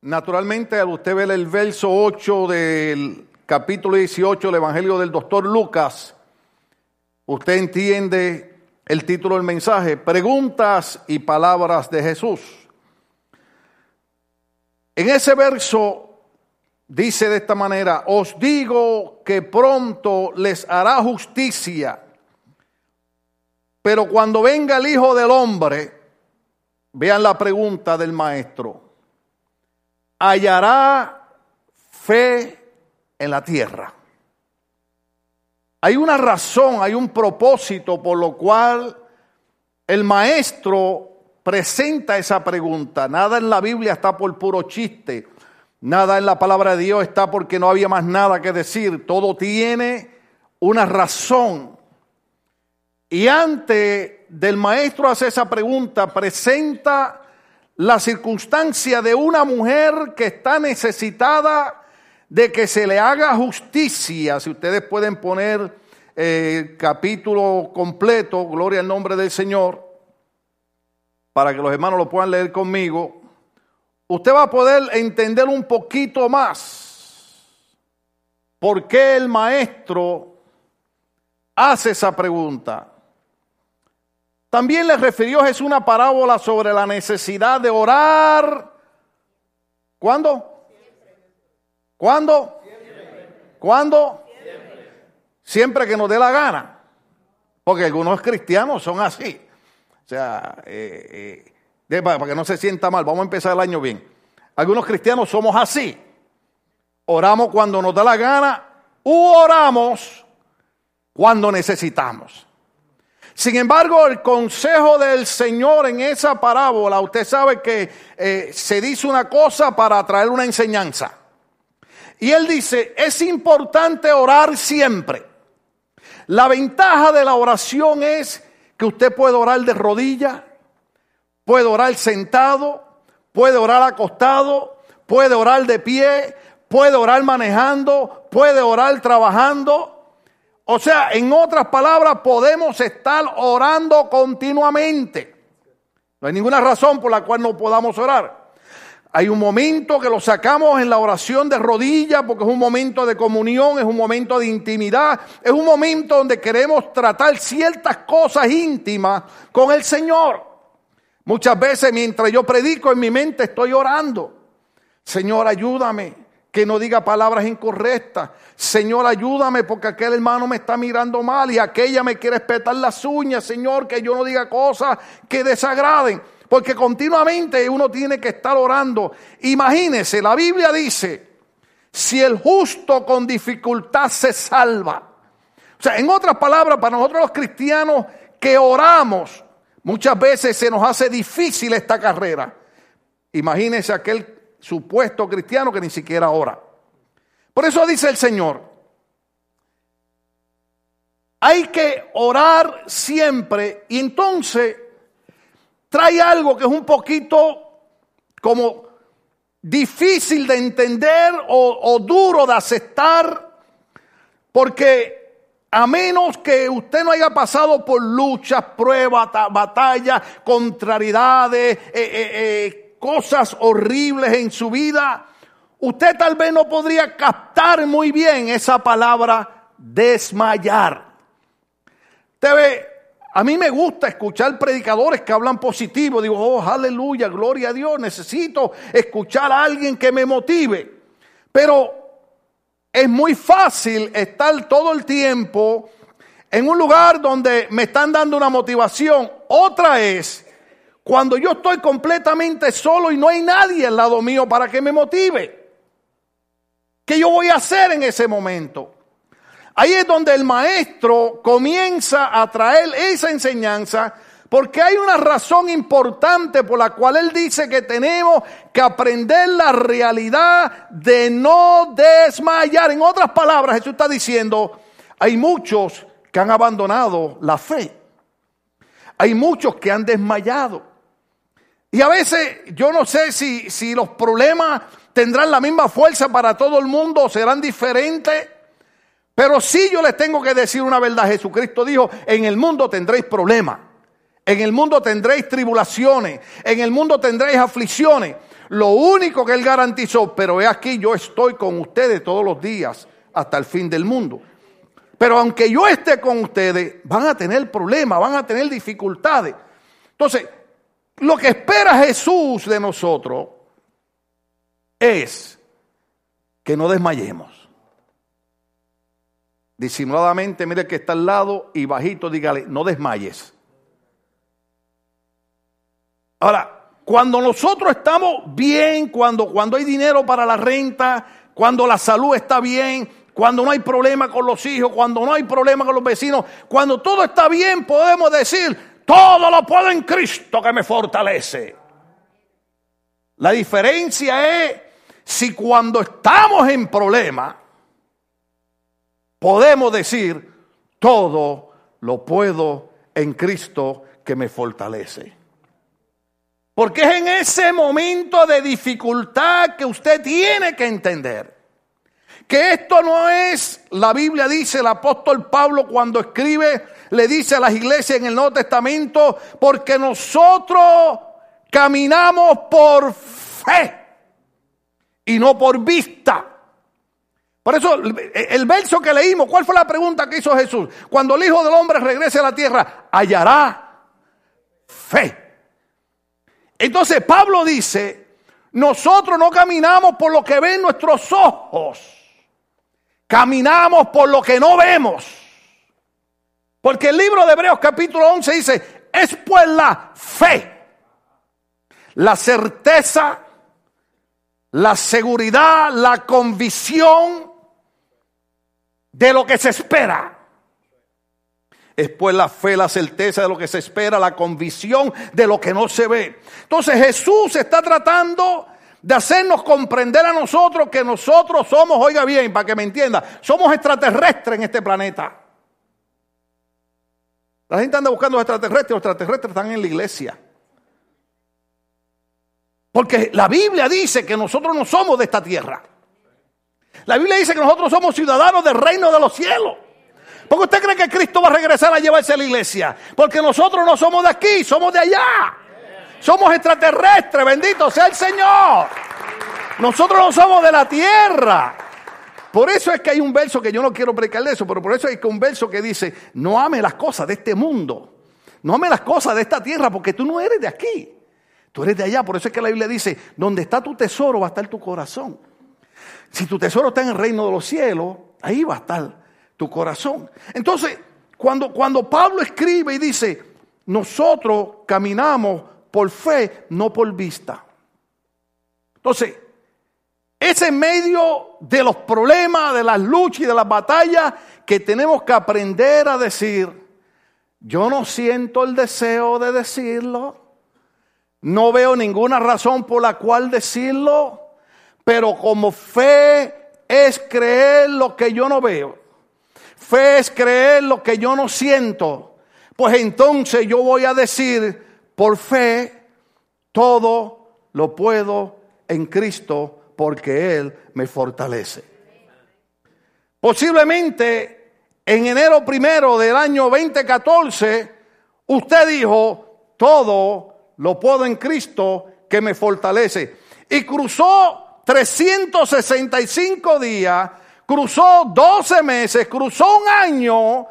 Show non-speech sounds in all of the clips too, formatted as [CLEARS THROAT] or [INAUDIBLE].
Naturalmente, al usted ver el verso 8 del capítulo 18 del Evangelio del doctor Lucas, usted entiende el título del mensaje, preguntas y palabras de Jesús. En ese verso dice de esta manera, os digo que pronto les hará justicia, pero cuando venga el Hijo del Hombre, vean la pregunta del maestro, hallará fe en la tierra. Hay una razón, hay un propósito por lo cual el maestro presenta esa pregunta. Nada en la Biblia está por puro chiste. Nada en la palabra de Dios está porque no había más nada que decir. Todo tiene una razón. Y antes del maestro hace esa pregunta, presenta la circunstancia de una mujer que está necesitada de que se le haga justicia. Si ustedes pueden poner eh, capítulo completo, gloria al nombre del Señor para que los hermanos lo puedan leer conmigo, usted va a poder entender un poquito más por qué el maestro hace esa pregunta. También le refirió Jesús una parábola sobre la necesidad de orar. ¿Cuándo? ¿Cuándo? ¿Cuándo? Siempre que nos dé la gana. Porque algunos cristianos son así. O sea, eh, eh, para que no se sienta mal, vamos a empezar el año bien. Algunos cristianos somos así. Oramos cuando nos da la gana u oramos cuando necesitamos. Sin embargo, el consejo del Señor en esa parábola, usted sabe que eh, se dice una cosa para traer una enseñanza. Y él dice, es importante orar siempre. La ventaja de la oración es que usted puede orar de rodilla, puede orar sentado, puede orar acostado, puede orar de pie, puede orar manejando, puede orar trabajando. O sea, en otras palabras, podemos estar orando continuamente. No hay ninguna razón por la cual no podamos orar. Hay un momento que lo sacamos en la oración de rodillas porque es un momento de comunión, es un momento de intimidad, es un momento donde queremos tratar ciertas cosas íntimas con el Señor. Muchas veces mientras yo predico en mi mente estoy orando. Señor, ayúdame que no diga palabras incorrectas. Señor, ayúdame porque aquel hermano me está mirando mal y aquella me quiere espetar las uñas. Señor, que yo no diga cosas que desagraden. Porque continuamente uno tiene que estar orando. Imagínese, la Biblia dice, si el justo con dificultad se salva. O sea, en otras palabras, para nosotros los cristianos que oramos, muchas veces se nos hace difícil esta carrera. Imagínese aquel supuesto cristiano que ni siquiera ora. Por eso dice el Señor, hay que orar siempre y entonces trae algo que es un poquito como difícil de entender o, duro de aceptar, porque a menos que usted no haya pasado por luchas, pruebas, batallas, contrariedades, eh, eh, eh, cosas horribles en su vida, usted tal vez no podría captar muy bien esa palabra desmayar. Usted ve, a mí me gusta escuchar predicadores que hablan positivo. Digo, oh, aleluya, gloria a Dios. Necesito escuchar a alguien que me motive. Pero es muy fácil estar todo el tiempo en un lugar donde me están dando una motivación. Otra es cuando yo estoy completamente solo y no hay nadie al lado mío para que me motive. ¿Qué yo voy a hacer en ese momento? Ahí es donde el maestro comienza a traer esa enseñanza porque hay una razón importante por la cual él dice que tenemos que aprender la realidad de no desmayar. En otras palabras, Jesús está diciendo, hay muchos que han abandonado la fe. Hay muchos que han desmayado. Y a veces yo no sé si, si los problemas tendrán la misma fuerza para todo el mundo o serán diferentes. Pero sí yo les tengo que decir una verdad. Jesucristo dijo, en el mundo tendréis problemas. En el mundo tendréis tribulaciones. En el mundo tendréis aflicciones. Lo único que Él garantizó, pero es aquí, yo estoy con ustedes todos los días hasta el fin del mundo. Pero aunque yo esté con ustedes, van a tener problemas, van a tener dificultades. Entonces, lo que espera Jesús de nosotros es que no desmayemos. Disimuladamente, mire que está al lado y bajito, dígale, no desmayes. Ahora, cuando nosotros estamos bien, cuando, cuando hay dinero para la renta, cuando la salud está bien, cuando no hay problema con los hijos, cuando no hay problema con los vecinos, cuando todo está bien, podemos decir, todo lo puedo en Cristo que me fortalece. La diferencia es si cuando estamos en problema, podemos decir, todo lo puedo en Cristo que me fortalece. Porque es en ese momento de dificultad que usted tiene que entender que esto no es, la Biblia dice, el apóstol Pablo cuando escribe, le dice a las iglesias en el Nuevo Testamento, porque nosotros caminamos por fe y no por vista. Por eso el verso que leímos, ¿cuál fue la pregunta que hizo Jesús? Cuando el Hijo del Hombre regrese a la tierra, hallará fe. Entonces Pablo dice, nosotros no caminamos por lo que ven nuestros ojos Caminamos por lo que no vemos. Porque el libro de Hebreos capítulo 11 dice, es pues la fe, la certeza, la seguridad, la convicción de lo que se espera. Es pues la fe, la certeza de lo que se espera, la convicción de lo que no se ve. Entonces Jesús está tratando de hacernos comprender a nosotros que nosotros somos, oiga bien, para que me entienda, somos extraterrestres en este planeta. La gente anda buscando extraterrestres, los extraterrestres están en la iglesia. Porque la Biblia dice que nosotros no somos de esta tierra. La Biblia dice que nosotros somos ciudadanos del reino de los cielos. Porque usted cree que Cristo va a regresar a llevarse a la iglesia. Porque nosotros no somos de aquí, somos de allá. Somos extraterrestres, bendito sea el Señor. Nosotros no somos de la tierra. Por eso es que hay un verso que yo no quiero predicar de eso, pero por eso hay un verso que dice, no ame las cosas de este mundo, no ame las cosas de esta tierra, porque tú no eres de aquí, tú eres de allá. Por eso es que la Biblia dice, donde está tu tesoro va a estar tu corazón. Si tu tesoro está en el reino de los cielos, ahí va a estar tu corazón. Entonces, cuando, cuando Pablo escribe y dice, nosotros caminamos por fe, no por vista. Entonces, es en medio de los problemas, de las luchas y de las batallas que tenemos que aprender a decir, yo no siento el deseo de decirlo, no veo ninguna razón por la cual decirlo, pero como fe es creer lo que yo no veo, fe es creer lo que yo no siento, pues entonces yo voy a decir, por fe, todo lo puedo en Cristo porque Él me fortalece. Posiblemente en enero primero del año 2014, usted dijo, todo lo puedo en Cristo que me fortalece. Y cruzó 365 días, cruzó 12 meses, cruzó un año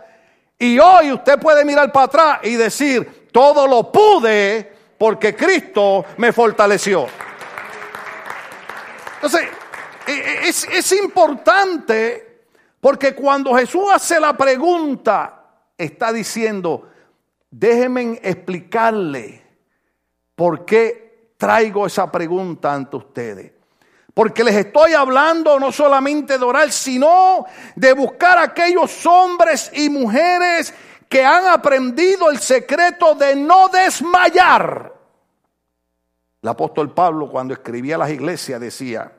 y hoy usted puede mirar para atrás y decir, todo lo pude porque Cristo me fortaleció. Entonces, e, e, es, es importante porque cuando Jesús hace la pregunta, está diciendo, déjenme explicarle por qué traigo esa pregunta ante ustedes. Porque les estoy hablando no solamente de orar, sino de buscar a aquellos hombres y mujeres que han aprendido el secreto de no desmayar. El apóstol Pablo cuando escribía a las iglesias decía,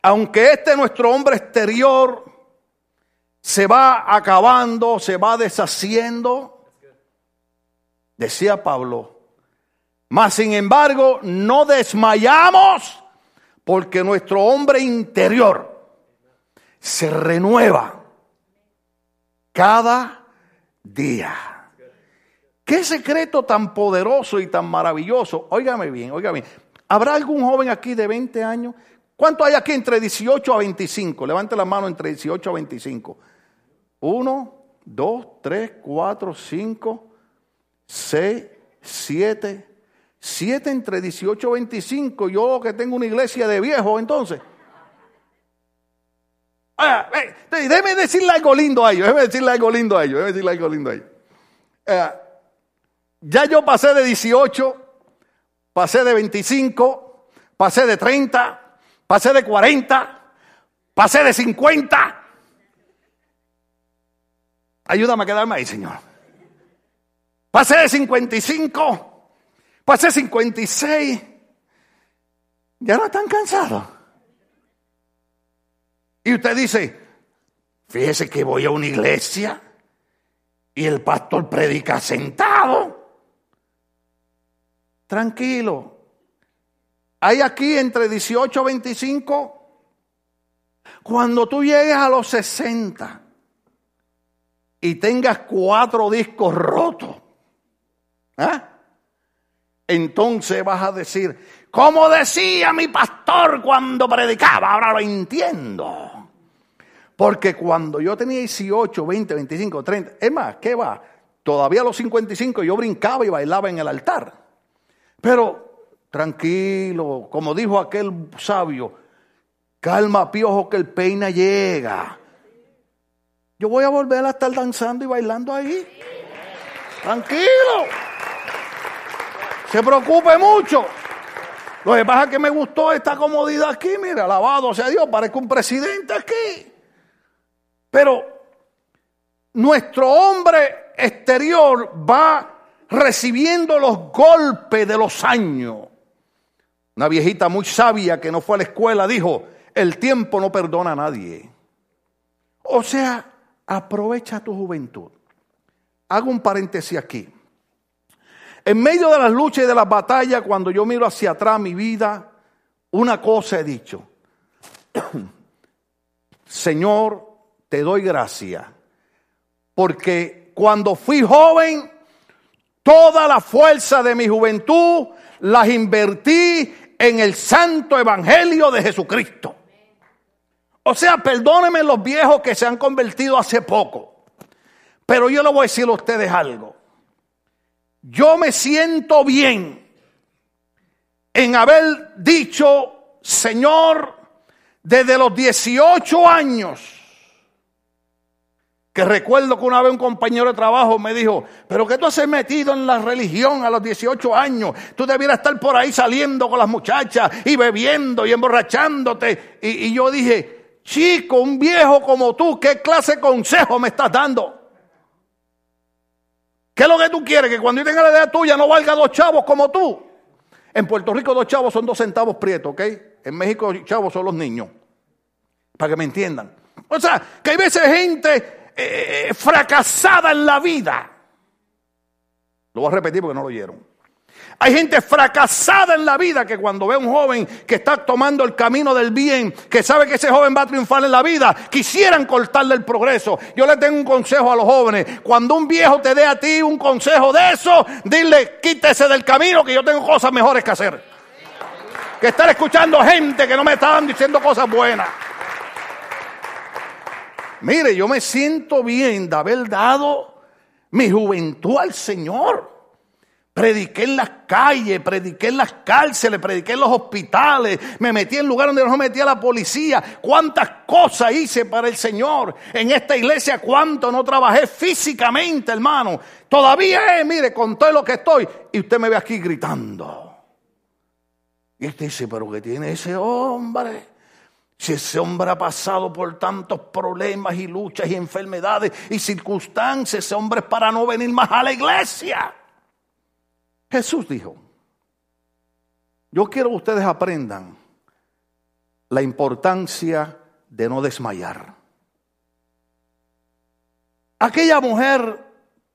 aunque este nuestro hombre exterior se va acabando, se va deshaciendo, decía Pablo, mas sin embargo no desmayamos porque nuestro hombre interior se renueva cada día. Qué secreto tan poderoso y tan maravilloso. Óigame bien, óigame bien. ¿Habrá algún joven aquí de 20 años? ¿Cuánto hay aquí entre 18 a 25? Levante la mano entre 18 a 25. 1, 2, 3, 4, 5, 6, 7. 7 entre 18 a 25. Yo que tengo una iglesia de viejos entonces. Ah, eh, déjeme decirle algo lindo a ellos, déjeme decirle algo lindo a ellos, déjeme decirle algo lindo a ellos. Eh, ya yo pasé de 18, pasé de 25, pasé de 30, pasé de 40, pasé de 50. Ayúdame a quedarme ahí, Señor. Pasé de 55, pasé de 56. Ya no están cansados. Y usted dice, fíjese que voy a una iglesia y el pastor predica sentado. Tranquilo. Hay aquí entre 18 y 25. Cuando tú llegues a los 60 y tengas cuatro discos rotos, ¿eh? entonces vas a decir, como decía mi pastor cuando predicaba, ahora lo entiendo. Porque cuando yo tenía 18, 20, 25, 30, es más, ¿qué va? Todavía a los 55 yo brincaba y bailaba en el altar. Pero tranquilo, como dijo aquel sabio, calma piojo que el peina llega. Yo voy a volver a estar danzando y bailando ahí. Tranquilo. Se preocupe mucho. Lo que pasa es que me gustó esta comodidad aquí, mira, alabado sea Dios, parezco un presidente aquí. Pero nuestro hombre exterior va recibiendo los golpes de los años. Una viejita muy sabia que no fue a la escuela dijo, el tiempo no perdona a nadie. O sea, aprovecha tu juventud. Hago un paréntesis aquí. En medio de las luchas y de las batallas, cuando yo miro hacia atrás mi vida, una cosa he dicho. [CLEARS THROAT] Señor, te doy gracia. Porque cuando fui joven, toda la fuerza de mi juventud las invertí en el santo evangelio de Jesucristo. O sea, perdónenme los viejos que se han convertido hace poco. Pero yo le voy a decir a ustedes algo. Yo me siento bien en haber dicho, Señor, desde los 18 años, que recuerdo que una vez un compañero de trabajo me dijo, pero que tú has metido en la religión a los 18 años, tú debieras estar por ahí saliendo con las muchachas y bebiendo y emborrachándote. Y, yo dije, chico, un viejo como tú, ¿qué clase de consejo me estás dando? ¿Qué es lo que tú quieres? Que cuando yo tenga la edad tuya no valga dos chavos como tú. En Puerto Rico dos chavos son dos centavos prietos, ¿ok? En México chavos son los niños. Para que me entiendan. O sea, que hay veces gente eh, fracasada en la vida. Lo voy a repetir porque no lo oyeron. Hay gente fracasada en la vida que cuando ve a un joven que está tomando el camino del bien, que sabe que ese joven va a triunfar en la vida, quisieran cortarle el progreso. Yo le tengo un consejo a los jóvenes. Cuando un viejo te dé a ti un consejo de eso, dile, quítese del camino que yo tengo cosas mejores que hacer. Que estar escuchando gente que no me están diciendo cosas buenas. Mire, yo me siento bien de haber dado mi juventud al Señor. Prediqué en las calles, prediqué en las cárceles, prediqué en los hospitales, me metí en lugares donde no me metía la policía. Cuántas cosas hice para el Señor. En esta iglesia, cuánto no trabajé físicamente, hermano. Todavía es, mire, con todo lo que estoy. Y usted me ve aquí gritando. Y usted dice, pero ¿qué tiene ese hombre? Si ese hombre ha pasado por tantos problemas y luchas y enfermedades y circunstancias, ese hombre es para no venir más a la iglesia. Jesús dijo, yo quiero que ustedes aprendan la importancia de no desmayar. Aquella mujer,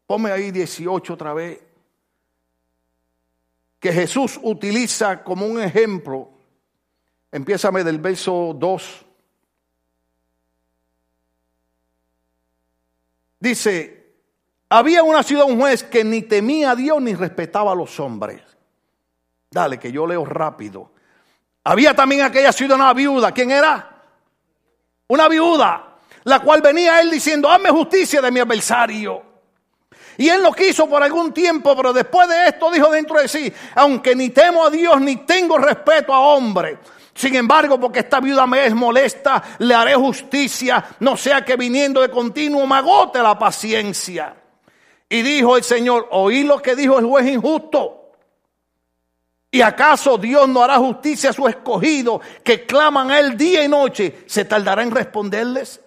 ponme ahí 18 otra vez, que Jesús utiliza como un ejemplo Empiézame del verso 2. Dice, había una ciudad un juez que ni temía a Dios ni respetaba a los hombres. Dale, que yo leo rápido. Había también aquella ciudadana viuda. ¿Quién era? Una viuda, la cual venía él diciendo, hazme justicia de mi adversario. Y él lo quiso por algún tiempo, pero después de esto dijo dentro de sí, aunque ni temo a Dios ni tengo respeto a hombre. Sin embargo, porque esta viuda me es molesta, le haré justicia, no sea que viniendo de continuo me agote la paciencia. Y dijo el Señor, oí lo que dijo el juez injusto. ¿Y acaso Dios no hará justicia a su escogido que claman a él día y noche? ¿Se tardará en responderles?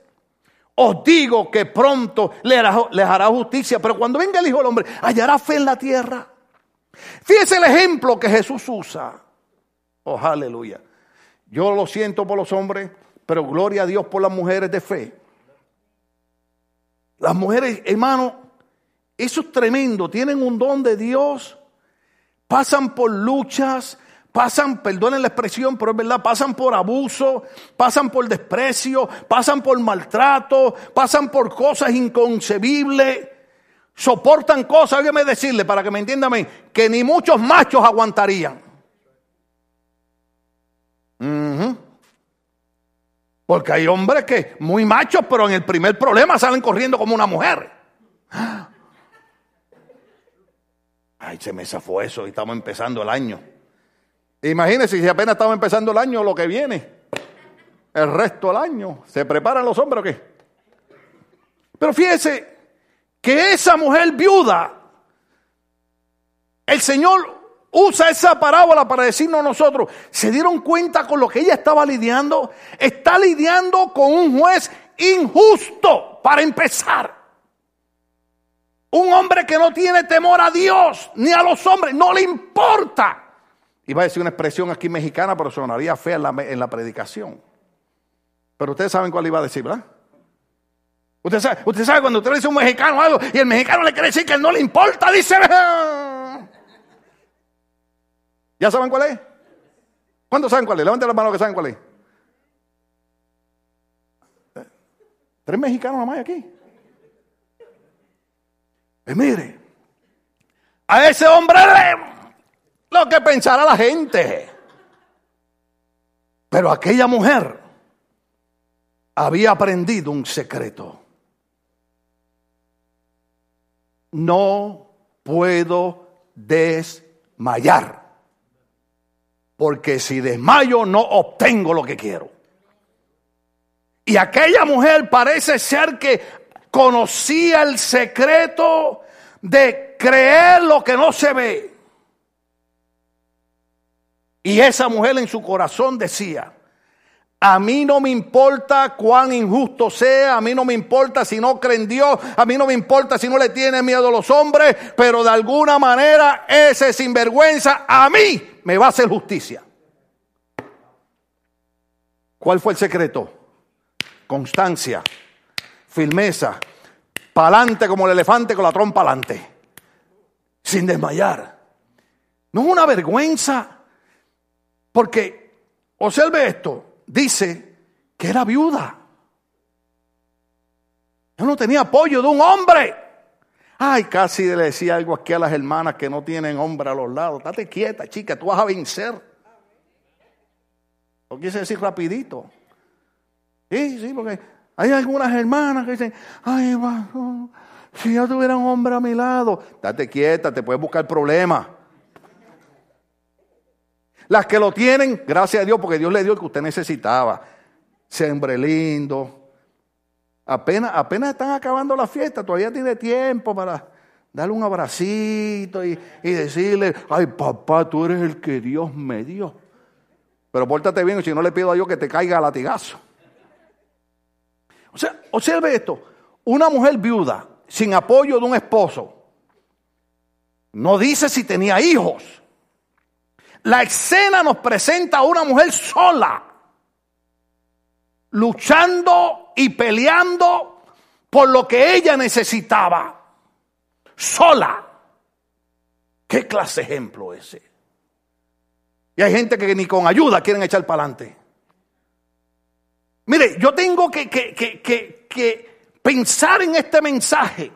Os digo que pronto les hará, justicia, pero cuando venga el Hijo del Hombre, hallará fe en la tierra. Fíjese el ejemplo que Jesús usa. Oh, aleluya. Yo lo siento por los hombres, pero gloria a Dios por las mujeres de fe. Las mujeres, hermano, eso es tremendo. Tienen un don de Dios pasan por luchas, pasan, perdonen la expresión, pero es verdad, pasan por abuso, pasan por desprecio, pasan por maltrato, pasan por cosas inconcebibles, soportan cosas, déjeme decirle para que me entiendan, que ni muchos machos aguantarían. Porque hay hombres que muy machos, pero en el primer problema salen corriendo como una mujer. [GASPS] Ay, se me zafó eso y estamos empezando el año. Imagínense si apenas estamos empezando el año, lo que viene. El resto del año. ¿Se preparan los hombres o qué? Pero fíjese que esa mujer viuda, el Señor usa esa parábola para decirnos a nosotros, ¿se dieron cuenta con lo que ella estaba lidiando? Está lidiando con un juez injusto para empezar. Un hombre que no tiene temor a Dios ni a los hombres, no le importa. Iba a decir una expresión aquí mexicana, pero sonaría fea en la, predicación. Pero ustedes saben cuál iba a decir, ¿verdad? Usted sabe, usted sabe cuando usted le dice a un mexicano algo y el mexicano le quiere decir que no le importa, dice. ¿Ya saben cuál es? ¿Cuántos saben cuál es? Levanten la mano que saben cuál es. Tres mexicanos nada más aquí. Y mire, a ese hombre lo que pensará la gente. Pero aquella mujer había aprendido un secreto. No puedo desmayar. Porque si desmayo no obtengo lo que quiero. Y aquella mujer parece ser que conocía el secreto de creer lo que no se ve. Y esa mujer en su corazón decía, a mí no me importa cuán injusto sea, a mí no me importa si no creen Dios, a mí no me importa si no le tiene miedo a los hombres, pero de alguna manera ese sinvergüenza a mí me va a hacer justicia. ¿Cuál fue el secreto? Constancia firmeza, pa'lante como el elefante con la trompa alante, sin desmayar. No es una vergüenza, porque, observe esto, dice que era viuda. Yo no tenía apoyo de un hombre. Ay, casi le decía algo aquí a las hermanas que no tienen hombre a los lados. Date quieta, chica, tú vas a vencer. Lo quise decir rapidito. Sí, sí, porque hay algunas hermanas que dicen, ay, si yo tuviera un hombre a mi lado, date quieta, te puedes buscar problemas. Las que lo tienen, gracias a Dios, porque Dios le dio lo que usted necesitaba. Siempre lindo. Apenas, apenas están acabando la fiesta, todavía tiene tiempo para darle un abracito y, y decirle, ay papá, tú eres el que Dios me dio. Pero pórtate bien, si no le pido a Dios que te caiga a latigazo. O sea, observe esto. Una mujer viuda, sin apoyo de un esposo, no dice si tenía hijos. La escena nos presenta a una mujer sola, luchando y peleando por lo que ella necesitaba. Sola. ¿Qué clase de ejemplo ese? Y hay gente que ni con ayuda quieren echar para adelante. Mire, yo tengo que, que, pensar en este mensaje,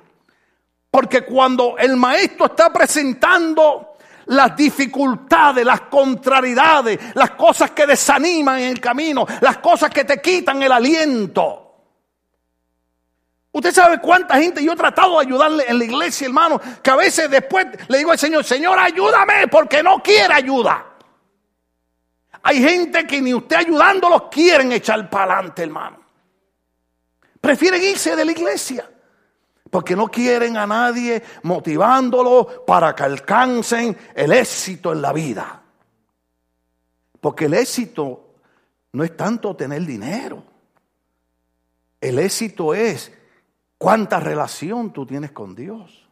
porque cuando el maestro está presentando las dificultades, las contrariedades, las cosas que desaniman en el camino, las cosas que te quitan el aliento. Usted sabe cuánta gente yo he tratado de ayudarle en la iglesia, hermano, que a veces después le digo al Señor, Señor, ayúdame porque no quiere ayuda. Hay gente que ni usted ayudándolos quieren echar para adelante, hermano. Prefieren irse de la iglesia porque no quieren a nadie motivándolo para que alcancen el éxito en la vida. Porque el éxito no es tanto tener dinero. El éxito es cuánta relación tú tienes con Dios.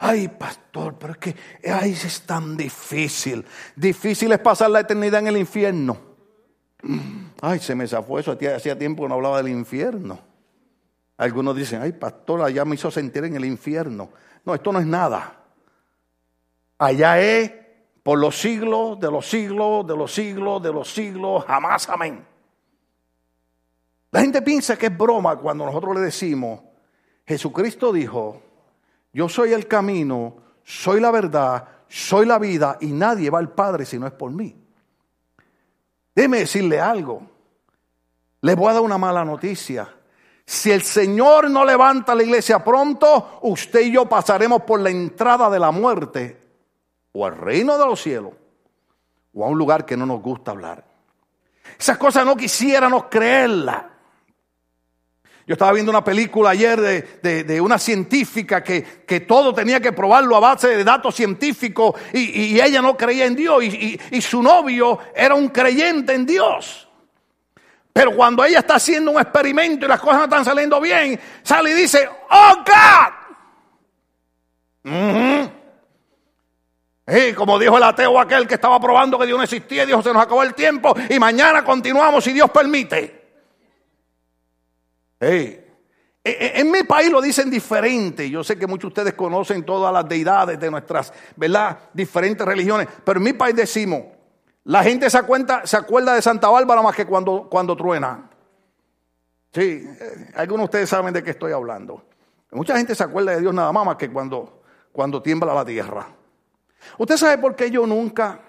Ay, pastor, pero es que ay, es tan difícil. Difícil es pasar la eternidad en el infierno. Ay, se me zafó eso. Hacía tiempo que no hablaba del infierno. Algunos dicen, ay, pastor, allá me hizo sentir en el infierno. No, esto no es nada. Allá es por los siglos, de los siglos, de los siglos, de los siglos, jamás amén. La gente piensa que es broma cuando nosotros le decimos, Jesucristo dijo, yo soy el camino, soy la verdad, soy la vida y nadie va al Padre si no es por mí. Déjeme decirle algo. Le voy a dar una mala noticia. Si el Señor no levanta la iglesia pronto, usted y yo pasaremos por la entrada de la muerte o al reino de los cielos o a un lugar que no nos gusta hablar. Esas cosas no quisiéramos creerlas. Yo estaba viendo una película ayer de, una científica que, todo tenía que probarlo a base de datos científicos y, ella no creía en Dios y su novio era un creyente en Dios. Pero cuando ella está haciendo un experimento y las cosas no están saliendo bien, sale y dice, oh God. Y como dijo el ateo aquel que estaba probando que Dios no existía, dijo, se nos acabó el tiempo y mañana continuamos si Dios permite. E, e, en mi país lo dicen diferente. Yo sé que muchos de ustedes conocen todas las deidades de nuestras, ¿verdad? Diferentes religiones. Pero en mi país decimos, la gente se, acuerda de Santa Bárbara más que cuando, cuando truena. Sí, eh, algunos de ustedes saben de qué estoy hablando. Mucha gente se acuerda de Dios nada más más que cuando, cuando tiembla la tierra. ¿Usted sabe por qué yo nunca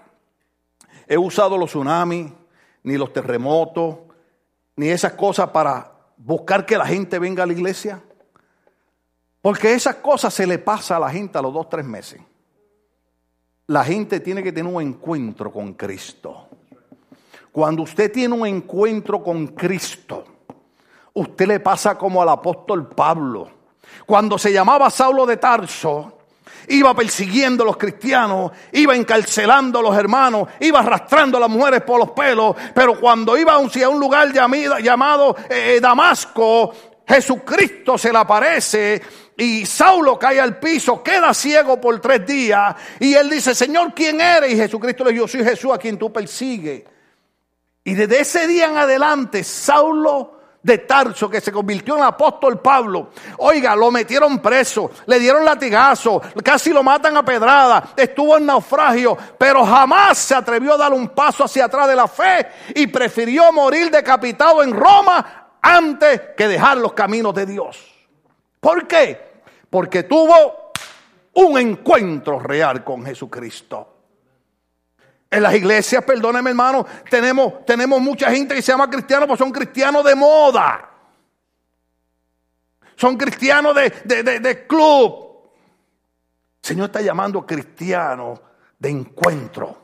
he usado los tsunamis, ni los terremotos, ni esas cosas para buscar que la gente venga a la iglesia? Porque esas cosas se le pasa a la gente a los dos, tres meses la gente tiene que tener un encuentro con Cristo. Cuando usted tiene un encuentro con Cristo, usted le pasa como al apóstol Pablo. Cuando se llamaba Saulo de Tarso, iba persiguiendo a los cristianos, iba encarcelando a los hermanos, iba arrastrando a las mujeres por los pelos, pero cuando iba a un, lugar llamado, eh, Damasco, Jesucristo se le aparece y Saulo cae al piso, queda ciego por tres días. Y él dice, Señor, ¿quién eres? Y Jesucristo le dijo, soy Jesús a quien tú persigues. Y desde ese día en adelante, Saulo de Tarso, que se convirtió en apóstol Pablo, oiga, lo metieron preso, le dieron latigazo, casi lo matan a pedrada, estuvo en naufragio, pero jamás se atrevió a dar un paso hacia atrás de la fe y prefirió morir decapitado en Roma antes que dejar los caminos de Dios. ¿Por qué? Porque tuvo un encuentro real con Jesucristo. En las iglesias, perdóneme hermano, tenemos, tenemos mucha gente que se llama cristiano, pues son cristianos de moda. Son cristianos de, de, club. El Señor está llamando cristianos de encuentro.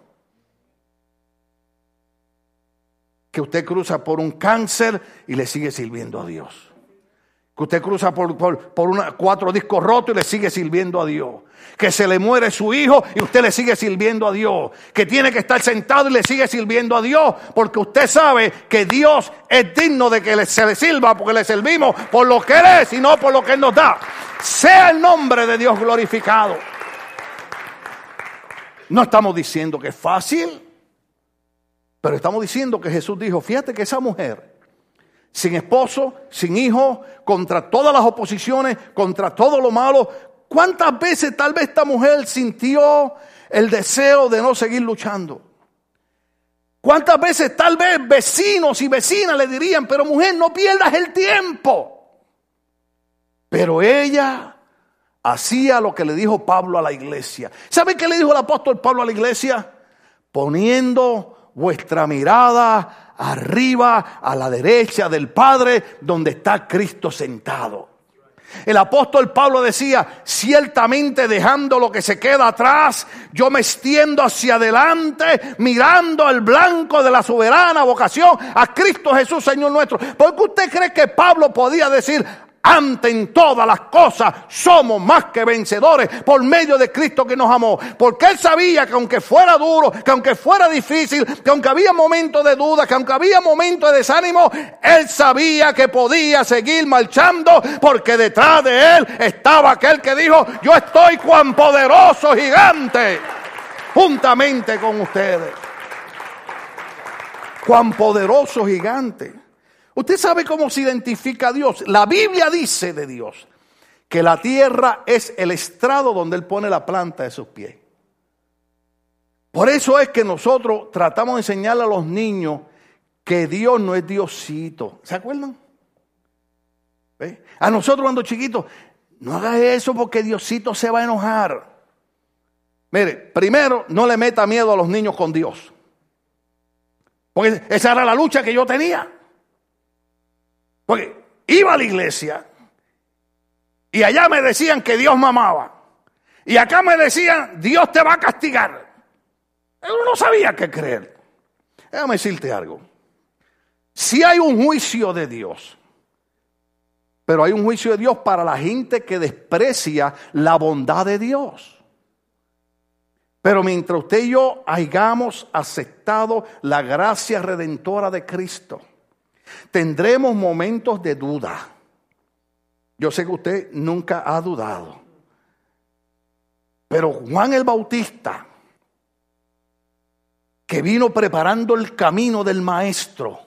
Que usted cruza por un cáncer y le sigue sirviendo a Dios que usted cruza por, por, cuatro discos rotos y le sigue sirviendo a Dios. Que se le muere su hijo y usted le sigue sirviendo a Dios. Que tiene que estar sentado y le sigue sirviendo a Dios. Porque usted sabe que Dios es digno de que se le sirva porque le servimos por lo que Él es y no por lo que Él nos da. Sea el nombre de Dios glorificado. No estamos diciendo que es fácil, pero estamos diciendo que Jesús dijo, fíjate que esa mujer sin esposo, sin hijo, contra todas las oposiciones, contra todo lo malo. ¿Cuántas veces tal vez esta mujer sintió el deseo de no seguir luchando? ¿Cuántas veces tal vez vecinos y vecinas le dirían, pero mujer, no pierdas el tiempo? Pero ella hacía lo que le dijo Pablo a la iglesia. ¿Sabe qué le dijo el apóstol Pablo a la iglesia? Poniendo vuestra mirada arriba a la derecha del Padre donde está Cristo sentado. El apóstol Pablo decía, ciertamente dejando lo que se queda atrás, yo me extiendo hacia adelante, mirando al blanco de la soberana vocación, a Cristo Jesús, Señor nuestro. ¿Por qué usted cree que Pablo podía decir, ante en todas las cosas somos más que vencedores por medio de Cristo que nos amó. Porque Él sabía que aunque fuera duro, que aunque fuera difícil, que aunque había momentos de duda, que aunque había momentos de desánimo, Él sabía que podía seguir marchando porque detrás de Él estaba aquel que dijo, yo estoy cuan poderoso gigante, juntamente con ustedes. Cuán poderoso gigante. Usted sabe cómo se identifica a Dios. La Biblia dice de Dios que la tierra es el estrado donde Él pone la planta de sus pies. Por eso es que nosotros tratamos de enseñarle a los niños que Dios no es Diosito. ¿Se acuerdan? A nosotros cuando chiquitos, no haga eso porque Diosito se va a enojar. Mire, primero, no le meta miedo a los niños con Dios. Porque esa era la lucha que yo tenía. Porque iba a la iglesia y allá me decían que Dios me amaba. Y acá me decían, Dios te va a castigar. Uno no sabía qué creer. Déjame decirte algo. Si hay un juicio de Dios, pero hay un juicio de Dios para la gente que desprecia la bondad de Dios. Pero mientras usted y yo hayamos aceptado la gracia redentora de Cristo, Tendremos momentos de duda. Yo sé que usted nunca ha dudado. Pero Juan el Bautista, que vino preparando el camino del maestro,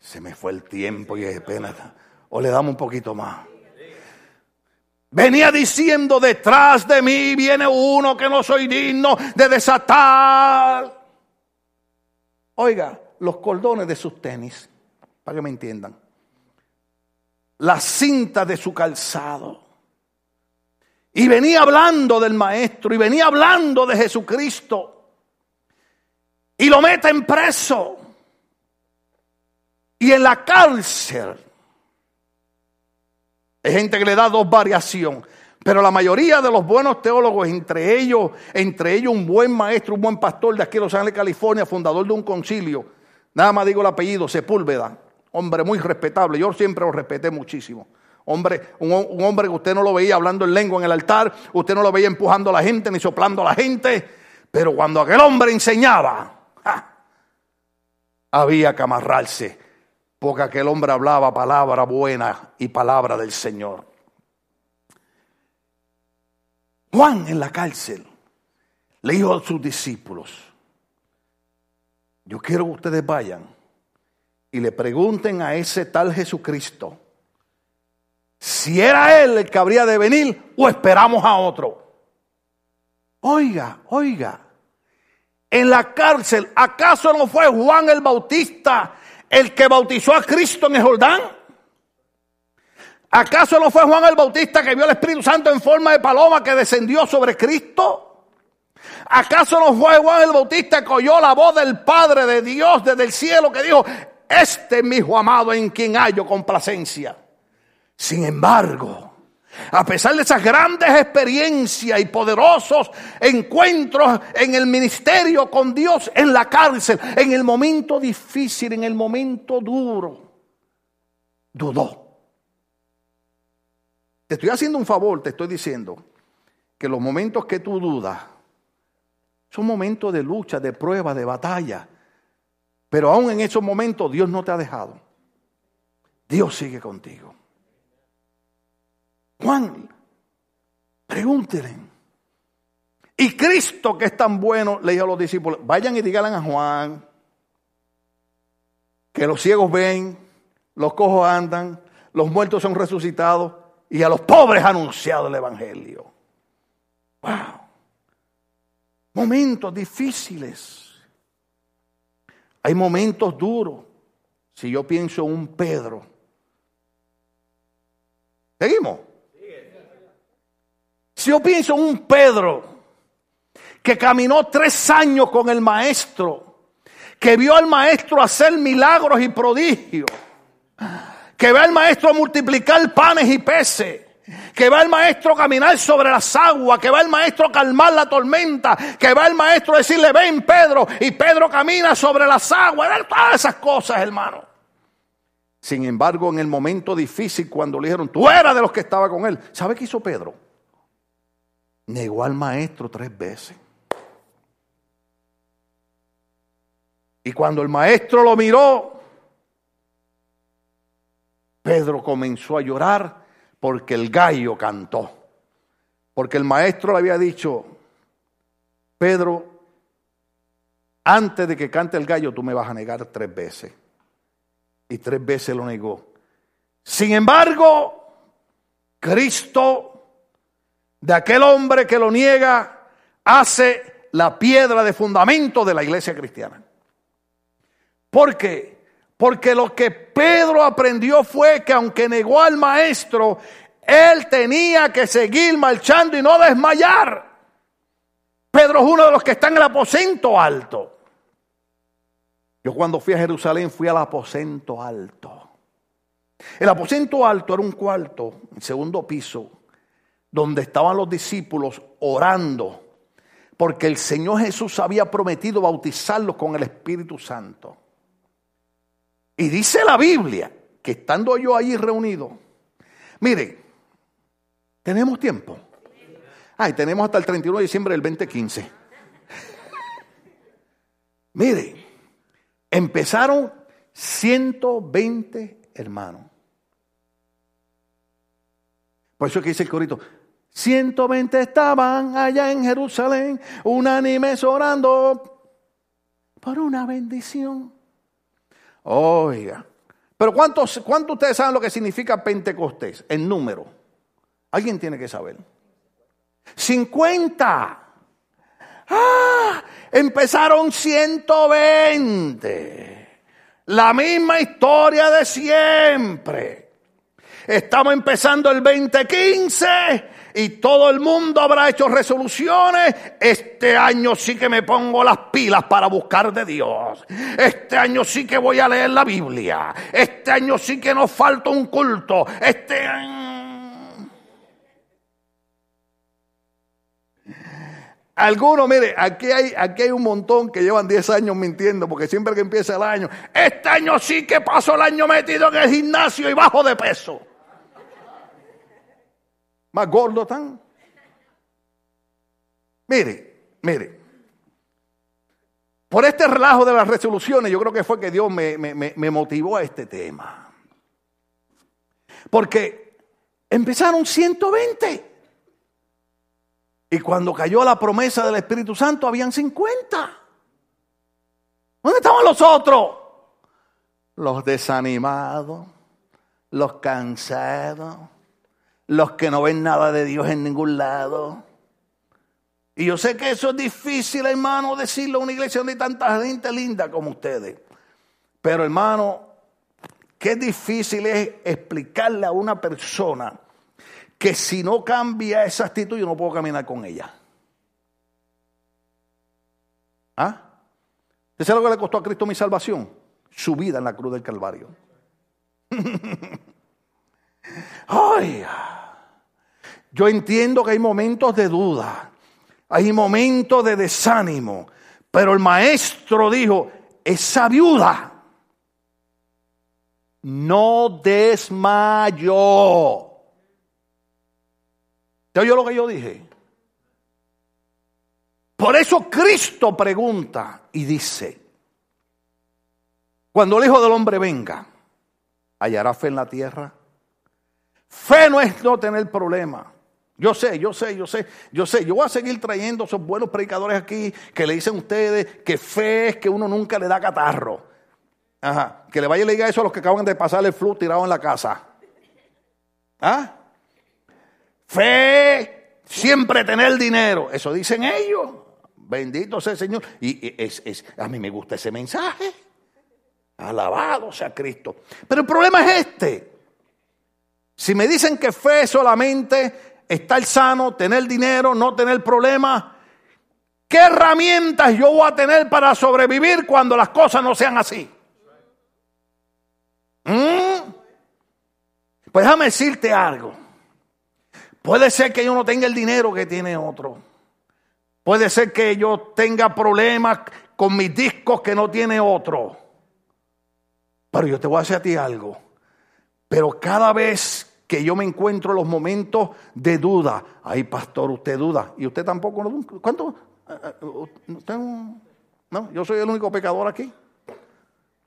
se me fue el tiempo y es pena. O le damos un poquito más. Venía diciendo, detrás de mí viene uno que no soy digno de desatar. Oiga, los cordones de sus tenis para que me entiendan. La cinta de su calzado. Y venía hablando del maestro y venía hablando de Jesucristo. Y lo meten preso. Y en la cárcel. Hay gente que le da dos variaciones. Pero la mayoría de los buenos teólogos, entre ellos, entre ellos un buen maestro, un buen pastor de aquí de Los Ángeles, California, fundador de un concilio, nada más digo el apellido, Sepúlveda, hombre muy respetable, yo siempre lo respeté muchísimo. Hombre, un, hombre que usted no lo veía hablando en lengua en el altar, usted no lo veía empujando a la gente ni soplando a la gente, pero cuando aquel hombre enseñaba, había que amarrarse, porque aquel hombre hablaba palabra buena y palabra del Señor. Juan en la cárcel le dijo a sus discípulos, yo quiero que ustedes vayan y le pregunten a ese tal Jesucristo si era él el que habría de venir o esperamos a otro. Oiga, oiga, en la cárcel, ¿acaso no fue Juan el Bautista el que bautizó a Cristo en el Jordán? ¿Acaso no fue Juan el Bautista que vio al Espíritu Santo en forma de paloma que descendió sobre Cristo? ¿Acaso no fue Juan el Bautista que oyó la voz del Padre de Dios desde el cielo que dijo, este es amado en quien hallo complacencia. Sin embargo, a pesar de esas grandes experiencias y poderosos encuentros en el ministerio con Dios, en la cárcel, en el momento difícil, en el momento duro, dudó. Te estoy haciendo un favor, te estoy diciendo que los momentos que tú dudas son momentos de lucha, de prueba, de batalla. Pero aún en esos momentos Dios no te ha dejado. Dios sigue contigo. Juan, pregúntenle. Y Cristo que es tan bueno, le dijo a los discípulos, vayan y díganle a Juan que los ciegos ven, los cojos andan, los muertos son resucitados y a los pobres ha anunciado el Evangelio. Wow. Momentos difíciles. Hay momentos duros. Si yo pienso en un Pedro. ¿Seguimos? Si yo pienso en un Pedro que caminó tres años con el maestro, que vio al maestro hacer milagros y prodigios, que ve al maestro multiplicar panes y peces, que va el maestro caminar sobre las aguas, que va el maestro calmar la tormenta, que va el maestro decirle, ven Pedro, y Pedro camina sobre las aguas, todas esas cosas, hermano. Sin embargo, en el momento difícil, cuando le dijeron, tú eras de los que estaba con él, ¿sabe qué hizo Pedro? Negó al maestro tres veces. Y cuando el maestro lo miró, Pedro comenzó a llorar porque el gallo cantó. Porque el maestro le había dicho, Pedro, antes de que cante el gallo tú me vas a negar tres veces. Y tres veces lo negó. Sin embargo, Cristo, de aquel hombre que lo niega, hace la piedra de fundamento de la iglesia cristiana. ¿Por qué? Porque lo que Pedro aprendió fue que aunque negó al maestro, él tenía que seguir marchando y no desmayar. Pedro es uno de los que está en el aposento alto. Yo cuando fui a Jerusalén fui al aposento alto. El aposento alto era un cuarto, el segundo piso, donde estaban los discípulos orando, porque el Señor Jesús había prometido bautizarlos con el Espíritu Santo. Y dice la Biblia que estando yo allí reunido, mire, tenemos tiempo. Ay, tenemos hasta el 31 de diciembre del 2015. [LAUGHS] mire, empezaron 120 hermanos. Por eso es que dice el corito, 120 estaban allá en Jerusalén, unánimes orando por una bendición. Oiga. Pero ¿cuántos, ¿cuántos ustedes saben lo que significa Pentecostés? En número. Alguien tiene que saber. 50. Ah, empezaron 120. La misma historia de siempre. Estamos empezando el 2015 y todo el mundo habrá hecho resoluciones. Este año sí que me pongo las pilas para buscar de Dios. Este año sí que voy a leer la Biblia. Este año sí que nos falta un culto. Este Algunos, mire, aquí hay, aquí hay un montón que llevan 10 años mintiendo, porque siempre que empieza el año, este año sí que paso el año metido en el gimnasio y bajo de peso más gordo están. Mire, mire. Por este relajo de las resoluciones, yo creo que fue que Dios me, me motivó a este tema. Porque empezaron 120. Y cuando cayó la promesa del Espíritu Santo, habían 50. ¿Dónde estaban los otros? Los desanimados, los cansados, los que no ven nada de Dios en ningún lado. Y yo sé que eso es difícil, hermano, decirlo a una iglesia donde hay tanta gente linda como ustedes. Pero, hermano, qué difícil es explicarle a una persona que si no cambia esa actitud yo no puedo caminar con ella. ¿Ah? ¿Usted sabe lo que le costó a Cristo mi salvación? Su vida en la cruz del Calvario. [LAUGHS] Ay, yo entiendo que hay momentos de duda, hay momentos de desánimo, pero el maestro dijo, esa viuda no desmayó. ¿Te oyó lo que yo dije? Por eso Cristo pregunta y dice, cuando el Hijo del Hombre venga, ¿hallará fe en la tierra? Fe no es no tener problema. Yo sé, yo sé, yo sé, yo sé. Yo voy a seguir trayendo esos buenos predicadores aquí que le dicen a ustedes que fe es que uno nunca le da catarro. Ajá. Que le vaya y le diga eso a los que acaban de pasar el flu tirado en la casa. ¿Ah? Fe, siempre tener dinero. Eso dicen ellos. Bendito sea el Señor. Y es, es, a mí me gusta ese mensaje. Alabado sea Cristo. Pero el problema es este. Si me dicen que fe solamente estar sano, tener dinero, no tener problemas. ¿Qué herramientas yo voy a tener para sobrevivir cuando las cosas no sean así? ¿Mm? Pues déjame decirte algo. Puede ser que yo no tenga el dinero que tiene otro. Puede ser que yo tenga problemas con mis discos que no tiene otro. Pero yo te voy a decir a ti algo. Pero cada vez que yo me encuentro en los momentos de duda, ay pastor, usted duda. Y usted tampoco. ¿Cuánto? Eh, eh, ¿Usted no? Yo soy el único pecador aquí.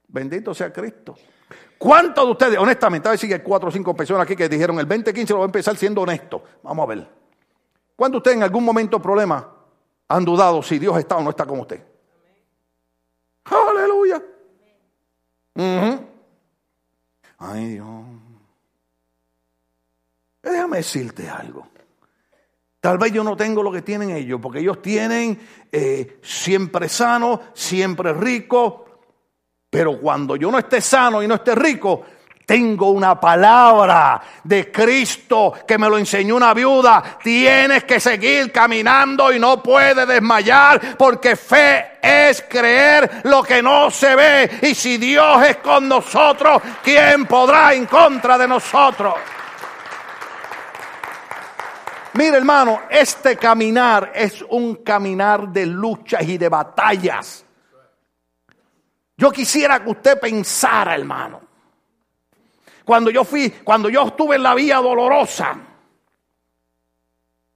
Bendito sea Cristo. ¿Cuántos de ustedes, honestamente, a ver si hay cuatro o cinco personas aquí que dijeron el 2015 lo voy a empezar siendo honesto? Vamos a ver. ¿Cuántos de ustedes en algún momento problema han dudado si Dios está o no está con usted? Aleluya. Ay Dios. Déjame decirte algo. Tal vez yo no tengo lo que tienen ellos, porque ellos tienen eh, siempre sano, siempre rico, pero cuando yo no esté sano y no esté rico, tengo una palabra de Cristo que me lo enseñó una viuda. Tienes que seguir caminando y no puedes desmayar porque fe es creer lo que no se ve. Y si Dios es con nosotros, ¿quién podrá en contra de nosotros? Mire hermano, este caminar es un caminar de luchas y de batallas. Yo quisiera que usted pensara, hermano. Cuando yo fui, cuando yo estuve en la vía dolorosa,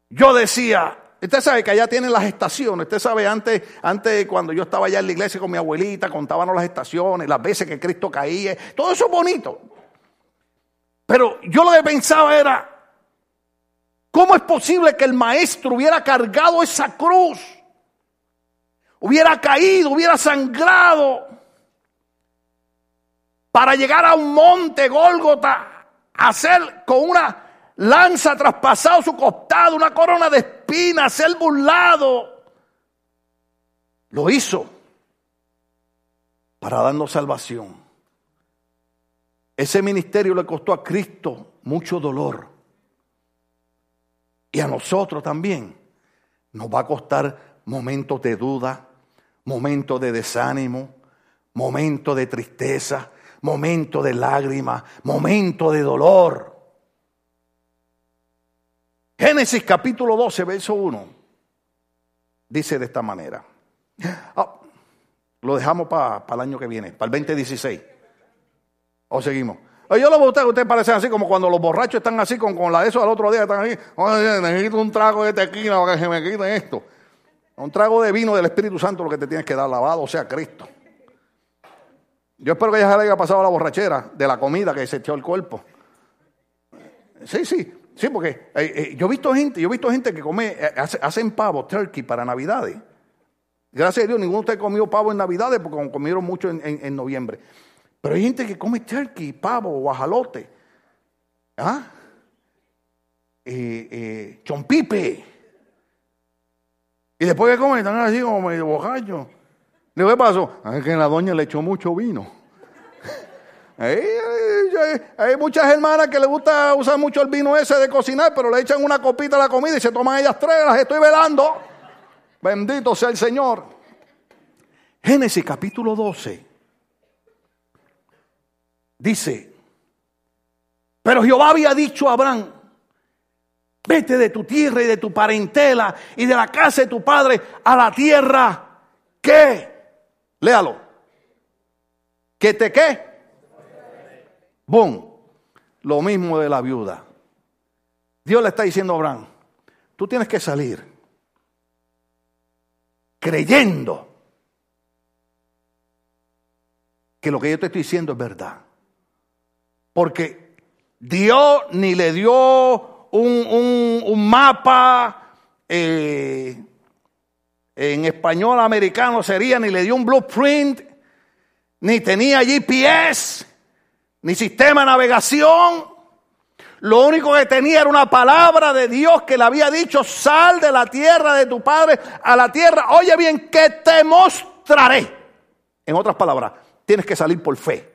yo decía, usted sabe que allá tienen las estaciones, usted sabe, antes, antes cuando yo estaba allá en la iglesia con mi abuelita, contábamos las estaciones, las veces que Cristo caía, todo eso es bonito. Pero yo lo que pensaba era, ¿cómo es posible que el maestro hubiera cargado esa cruz? Hubiera caído, hubiera sangrado para llegar a un monte Gólgota, hacer con una lanza traspasado su costado, una corona de espinas, ser burlado. Lo hizo para darnos salvación. Ese ministerio le costó a Cristo mucho dolor. Y a nosotros también nos va a costar momentos de duda, momentos de desánimo, momentos de tristeza, momento de lágrima, momento de dolor. Génesis capítulo 12, verso 1, dice de esta manera. Ah, lo dejamos para el año que viene, para el 2016. O seguimos. Yo lo a usted, ustedes parecen así como cuando los borrachos están así con, con la de eso al otro día, están ahí. necesito un trago de tequila para que se me quite esto. Un trago de vino del Espíritu Santo lo que te tienes que dar lavado, sea, Cristo. Yo espero que ya se le haya pasado la borrachera de la comida que se echó el cuerpo. Sí, sí, sí, porque eh, eh, yo he visto gente, yo he visto gente que come, eh, hacen pavo, turkey para Navidades. Gracias a Dios, ninguno de ustedes comió pavo en Navidades porque comieron mucho en, noviembre. Pero hay gente que come turkey, pavo, guajalote. ¿Ah? chompipe. Y después que comen, están así como medio bojachos. ¿qué pasó? Que la doña le echó mucho vino. [LAUGHS] Hay, muchas hermanas que le gusta usar mucho el vino ese de cocinar, pero le echan una copita a la comida y se toman ellas tres, las estoy velando. Bendito sea el Señor. Génesis capítulo 12. Dice, pero Jehová había dicho a Abraham, vete de tu tierra y de tu parentela y de la casa de tu padre a la tierra que Léalo. ¿Que te qué? Boom. Lo mismo de la viuda. Dios le está diciendo a Abraham, tú tienes que salir creyendo que lo que yo te estoy diciendo es verdad. Porque Dios ni le dio un, mapa eh, en español americano sería, ni le dio un blueprint, ni tenía GPS, ni sistema de navegación. Lo único que tenía era una palabra de Dios que le había dicho, sal de la tierra de tu padre a la tierra. Oye bien, que te mostraré. En otras palabras, tienes que salir por fe.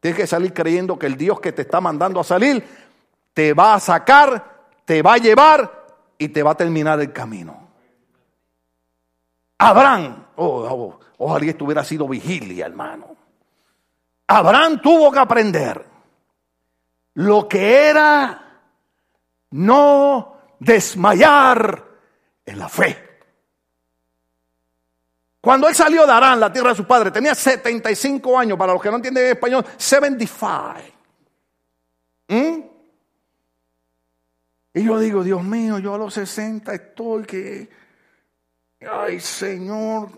Tienes que salir creyendo que el Dios que te está mandando a salir te va a sacar te va a llevar y te va a terminar el camino. Abraham, oh, oh, ojalá esto hubiera sido vigilia, hermano. Abraham tuvo que aprender lo que era no desmayar en la fe. Cuando él salió de Arán, la tierra de su padre, tenía 75 años, para los que no entienden español, 75. ¿Mm? Y yo digo, Dios mío, yo a los 60 estoy que, ay Señor,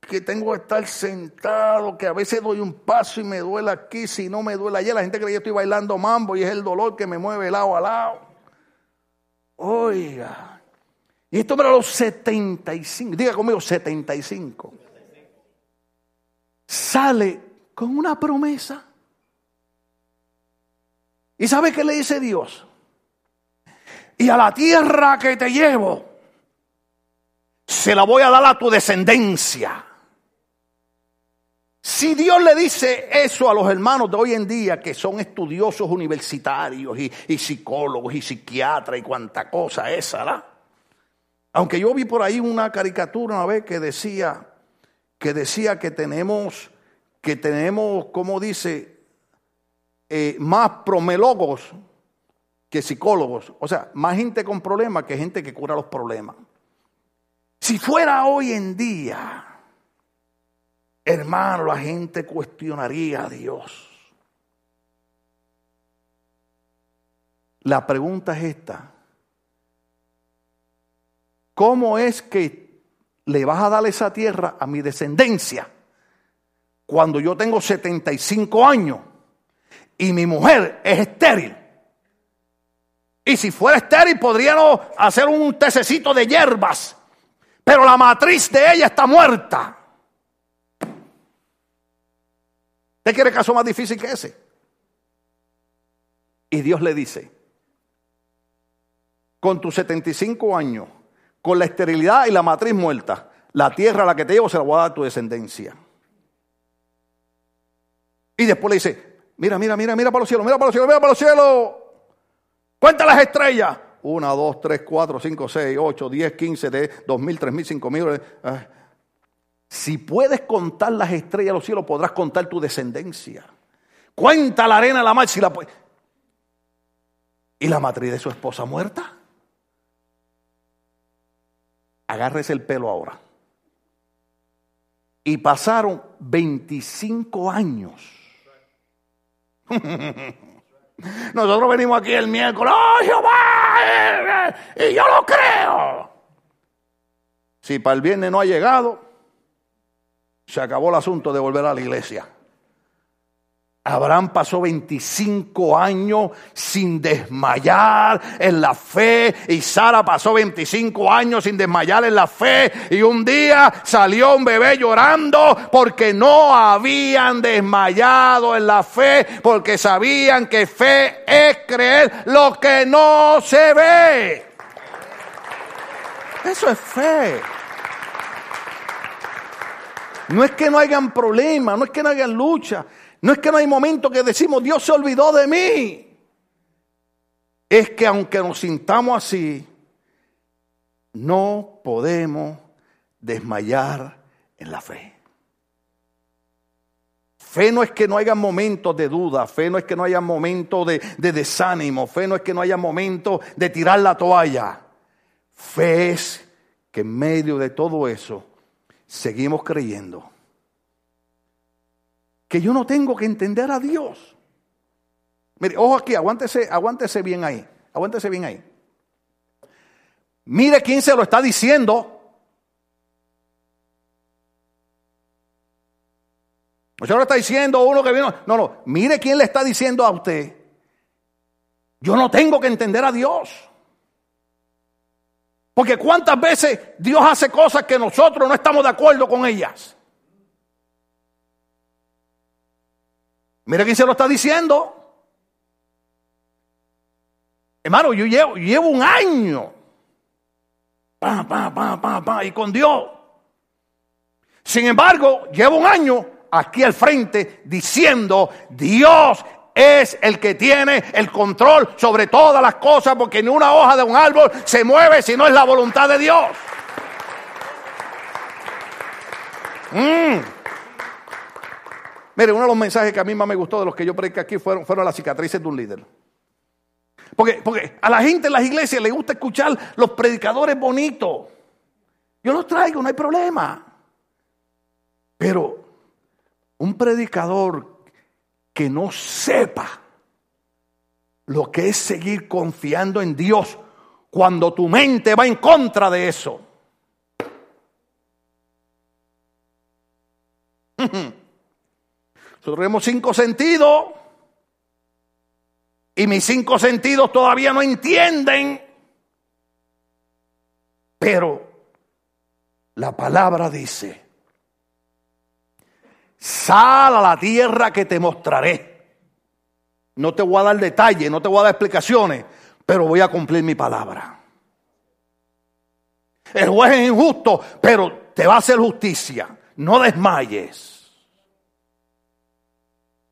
que tengo que estar sentado, que a veces doy un paso y me duele aquí, si no me duele allá. La gente cree que yo estoy bailando mambo y es el dolor que me mueve lado a lado. Oiga. Y esto para los 75, diga conmigo 75. Sale con una promesa. ¿Y sabe qué le dice Dios? Y a la tierra que te llevo, se la voy a dar a tu descendencia. Si Dios le dice eso a los hermanos de hoy en día, que son estudiosos universitarios y, psicólogos y psiquiatras y cuanta cosa esa, ¿verdad? Aunque yo vi por ahí una caricatura una vez que decía que decía que tenemos que tenemos, como dice, eh, más promelogos que psicólogos, o sea, más gente con problemas que gente que cura los problemas. Si fuera hoy en día, hermano, la gente cuestionaría a Dios. La pregunta es esta. ¿Cómo es que le vas a dar esa tierra a mi descendencia cuando yo tengo 75 años y mi mujer es estéril? Y si fuera estéril, podríamos hacer un tececito de hierbas. Pero la matriz de ella está muerta. ¿Usted quiere caso más difícil que ese? Y Dios le dice, con tus 75 años, con la esterilidad y la matriz muerta, la tierra a la que te llevo se la voy a dar a tu descendencia. Y después le dice, mira, mira, mira, mira para los cielos, mira para los cielos, mira para los cielos. Cuenta las estrellas. Una, dos, tres, cuatro, cinco, seis, ocho, diez, quince, de dos mil, tres mil, cinco mil. Ah. Si puedes contar las estrellas de los cielos, podrás contar tu descendencia. Cuenta la arena la mar si la puedes. ¿Y la matriz de su esposa muerta? Agárrese el pelo ahora. Y pasaron 25 años. [LAUGHS] Nosotros venimos aquí el miércoles, ¡oh Jehová! Y yo lo creo. Si para el viernes no ha llegado, se acabó el asunto de volver a la iglesia. Abraham pasó 25 años sin desmayar en la fe y Sara pasó 25 años sin desmayar en la fe y un día salió un bebé llorando porque no habían desmayado en la fe porque sabían que fe es creer lo que no se ve. Eso es fe. No es que no hayan problemas, no es que no hayan lucha. No es que no hay momento que decimos, Dios se olvidó de mí. Es que aunque nos sintamos así, no podemos desmayar en la fe. Fe no es que no haya momentos de duda, fe no es que no haya momentos de, de, desánimo, fe no es que no haya momentos de tirar la toalla. Fe es que en medio de todo eso seguimos creyendo que yo no tengo que entender a Dios. Mire, ojo aquí, aguántese, aguántese bien ahí, aguántese bien ahí. Mire quién se lo está diciendo. Usted lo está diciendo uno que vino. No, no, mire quién le está diciendo a usted. Yo no tengo que entender a Dios. Porque cuántas veces Dios hace cosas que nosotros no estamos de acuerdo con ellas. Mira quién se lo está diciendo. Hermano, yo llevo, un año. Pa, pa, pa, pa, pa, y con Dios. Sin embargo, llevo un año aquí al frente diciendo, Dios es el que tiene el control sobre todas las cosas, porque ni una hoja de un árbol se mueve si no es la voluntad de Dios. Mm. Mire, uno de los mensajes que a mí más me gustó de los que yo prediqué aquí fueron, fueron las cicatrices de un líder. Porque, porque a la gente en las iglesias le gusta escuchar los predicadores bonitos. Yo los traigo, no hay problema. Pero un predicador que no sepa lo que es seguir confiando en Dios cuando tu mente va en contra de eso. [LAUGHS] Nosotros tenemos cinco sentidos y mis cinco sentidos todavía no entienden, pero la palabra dice, sal a la tierra que te mostraré. No te voy a dar detalles, no te voy a dar explicaciones, pero voy a cumplir mi palabra. El juez es injusto, pero te va a hacer justicia. No desmayes.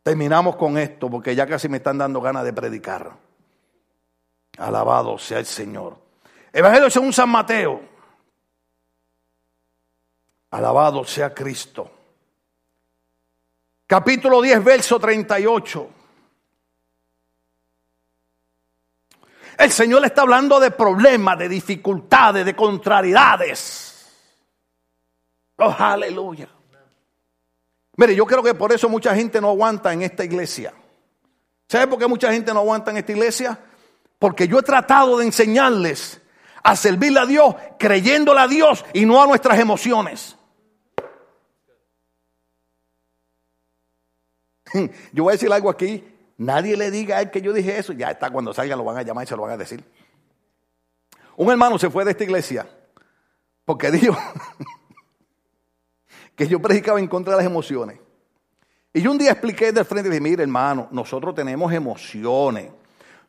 Terminamos con esto porque ya casi me están dando ganas de predicar. Alabado sea el Señor. Evangelio según San Mateo. Alabado sea Cristo. Capítulo 10, verso 38. El Señor está hablando de problemas, de dificultades, de contrariedades. Oh, aleluya. Mire, yo creo que por eso mucha gente no aguanta en esta iglesia. ¿Sabe por qué mucha gente no aguanta en esta iglesia? Porque yo he tratado de enseñarles a servirle a Dios, creyéndole a Dios y no a nuestras emociones. [LAUGHS] Yo voy a decir algo aquí. Nadie le diga a él que yo dije eso. Ya está, cuando salga lo van a llamar y se lo van a decir. Un hermano se fue de esta iglesia porque [LAUGHS] dijo, que yo predicaba en contra de las emociones. Y yo un día expliqué de frente y dije, mire hermano, nosotros tenemos emociones.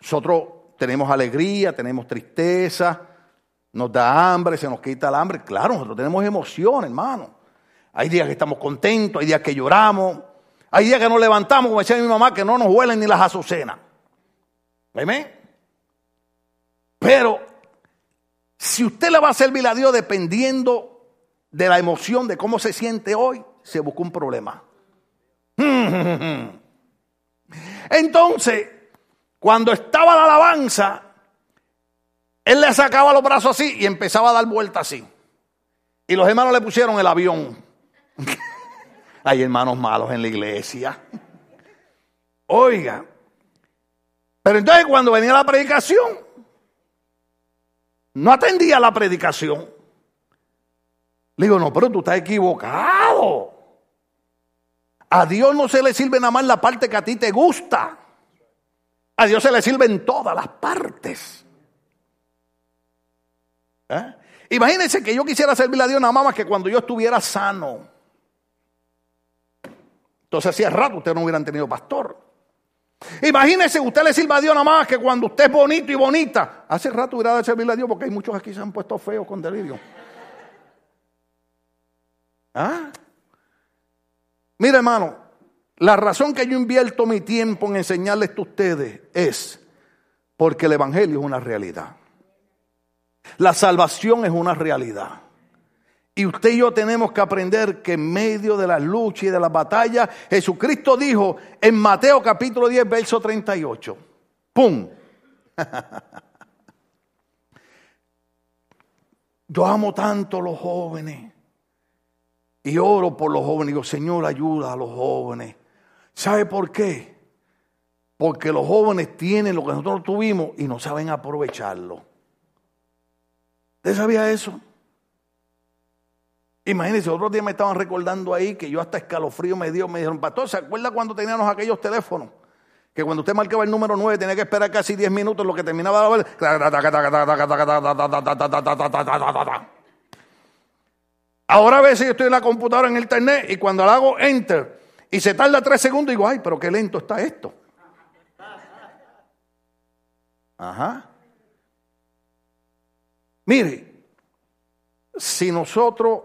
Nosotros tenemos alegría, tenemos tristeza, nos da hambre, se nos quita el hambre. Claro, nosotros tenemos emociones, hermano. Hay días que estamos contentos, hay días que lloramos, hay días que nos levantamos, como decía mi mamá, que no nos huelen ni las azucenas. ¿Amén? Pero si usted le va a servir a Dios dependiendo de la emoción de cómo se siente hoy, se buscó un problema. [LAUGHS] Entonces, cuando estaba la alabanza, él le sacaba los brazos así y empezaba a dar vueltas así. Y los hermanos le pusieron el avión. [LAUGHS] Hay hermanos malos en la iglesia. Oiga. Pero entonces cuando venía la predicación, no atendía la predicación. Le digo, no, pero tú estás equivocado. A Dios no se le sirve nada más la parte que a ti te gusta. A Dios se le sirven todas las partes. ¿Eh? Imagínense que yo quisiera servirle a Dios nada más que cuando yo estuviera sano. Entonces hacía rato ustedes no hubieran tenido pastor. Imagínense usted le sirva a Dios nada más que cuando usted es bonito y bonita. Hace rato hubiera de servirle a Dios porque hay muchos aquí que se han puesto feos con delirio. ¿Ah? Mira, hermano, la razón que yo invierto mi tiempo en enseñarles esto a ustedes es porque el Evangelio es una realidad. La salvación es una realidad. Y usted y yo tenemos que aprender que en medio de las luchas y de las batallas, Jesucristo dijo en Mateo capítulo 10, verso 38, ¡pum! [LAUGHS] Yo amo tanto a los jóvenes. Y oro por los jóvenes. Digo, Señor, ayuda a los jóvenes. ¿Sabe por qué? Porque los jóvenes tienen lo que nosotros tuvimos y no saben aprovecharlo. ¿Usted sabía eso? Imagínense, otros días me estaban recordando ahí que yo hasta escalofrío me dio. Me dijeron, pastor, ¿se acuerda cuando teníamos aquellos teléfonos? Que cuando usted marcaba el número 9 tenía que esperar casi 10 minutos lo que terminaba de ver. Ahora a veces yo estoy en la computadora en el internet y cuando le hago enter y se tarda tres segundos digo, ay, pero qué lento está esto. Ajá. Mire, si nosotros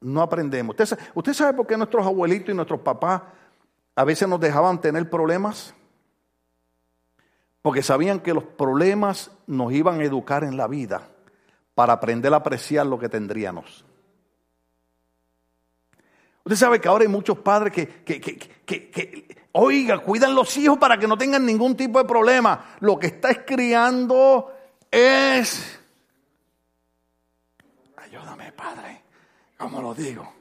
no aprendemos, ¿usted sabe, ¿usted sabe por qué nuestros abuelitos y nuestros papás a veces nos dejaban tener problemas? Porque sabían que los problemas nos iban a educar en la vida para aprender a apreciar lo que tendríamos. Usted sabe que ahora hay muchos padres que, que, que, que, oiga, cuidan los hijos para que no tengan ningún tipo de problema. Lo que está criando es... Ayúdame, Padre. ¿Cómo lo digo?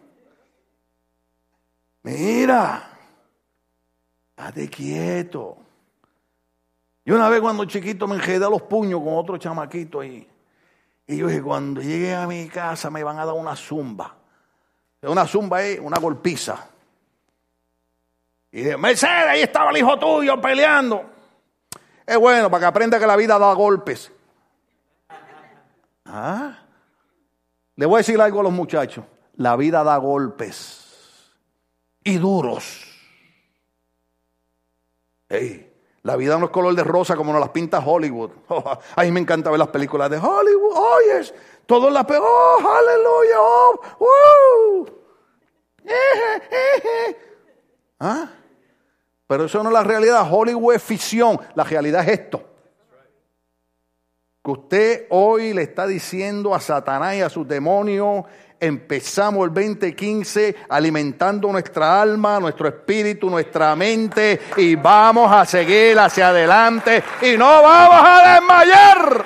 Mira, estate quieto. Y una vez cuando chiquito me enjedé a los puños con otro chamaquito ahí. Y yo dije, cuando llegue a mi casa me van a dar una zumba. Una zumba es una golpiza. Y dije, Mercedes, ahí estaba el hijo tuyo peleando. Es bueno para que aprenda que la vida da golpes. ¿Ah? Le voy a decir algo a los muchachos. La vida da golpes. Y duros. La vida no es color de rosa como nos las pinta Hollywood. [LAUGHS] a mí me encanta ver las películas de Hollywood. Oyes, todo la. Oh, aleluya. Oh, ¿Ah? Pero eso no es la realidad. Hollywood es ficción. La realidad es esto. Que usted hoy le está diciendo a Satanás y a sus demonios, empezamos el 2015 alimentando nuestra alma, nuestro espíritu, nuestra mente y vamos a seguir hacia adelante y no vamos a desmayar.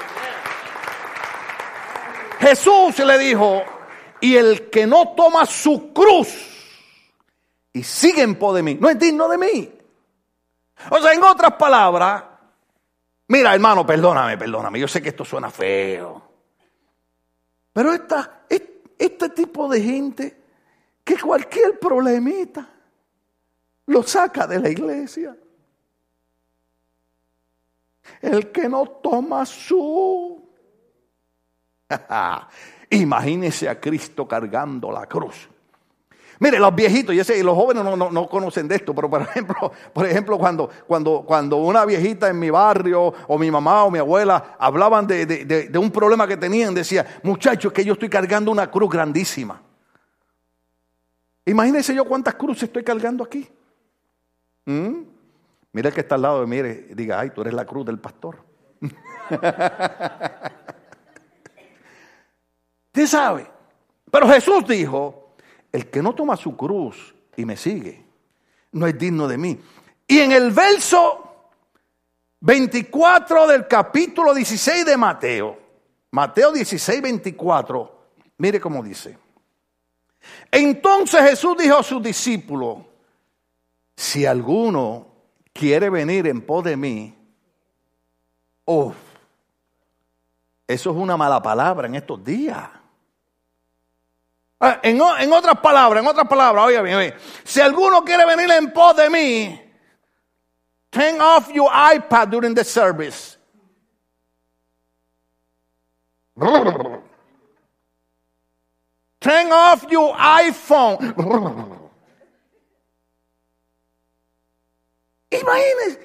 Jesús le dijo, y el que no toma su cruz y sigue en pos de mí, no es digno de mí. O sea, en otras palabras, mira hermano, perdóname, perdóname, yo sé que esto suena feo. Pero esta, este tipo de gente que cualquier problemita lo saca de la iglesia. El que no toma su... [LAUGHS] Imagínese a Cristo cargando la cruz. Mire, los viejitos, y los jóvenes no, conocen de esto, pero por [LAUGHS] ejemplo, por ejemplo cuando, cuando, cuando una viejita en mi barrio, o mi mamá o mi abuela, hablaban de, un problema que tenían, decía, muchachos, que yo estoy cargando una cruz grandísima. Imagínense yo cuántas cruces estoy cargando aquí. ¿Mm? Mira el que está al lado de mire, diga, ay, tú eres la cruz del pastor. [LAUGHS] Usted sabe. Pero Jesús dijo, el que no toma su cruz y me sigue, no es digno de mí. Y en el verso 24 del capítulo 16 de Mateo, Mateo 16, 24, mire cómo dice. Entonces Jesús dijo a sus discípulos, si alguno quiere venir en pos de mí, oh, eso es una mala palabra en estos días. Ah, en, otras palabras, en otras palabras, oye bien, si alguno quiere venir en pos de mí, turn off your iPad during the service. Turn off your iPhone. Imagínese.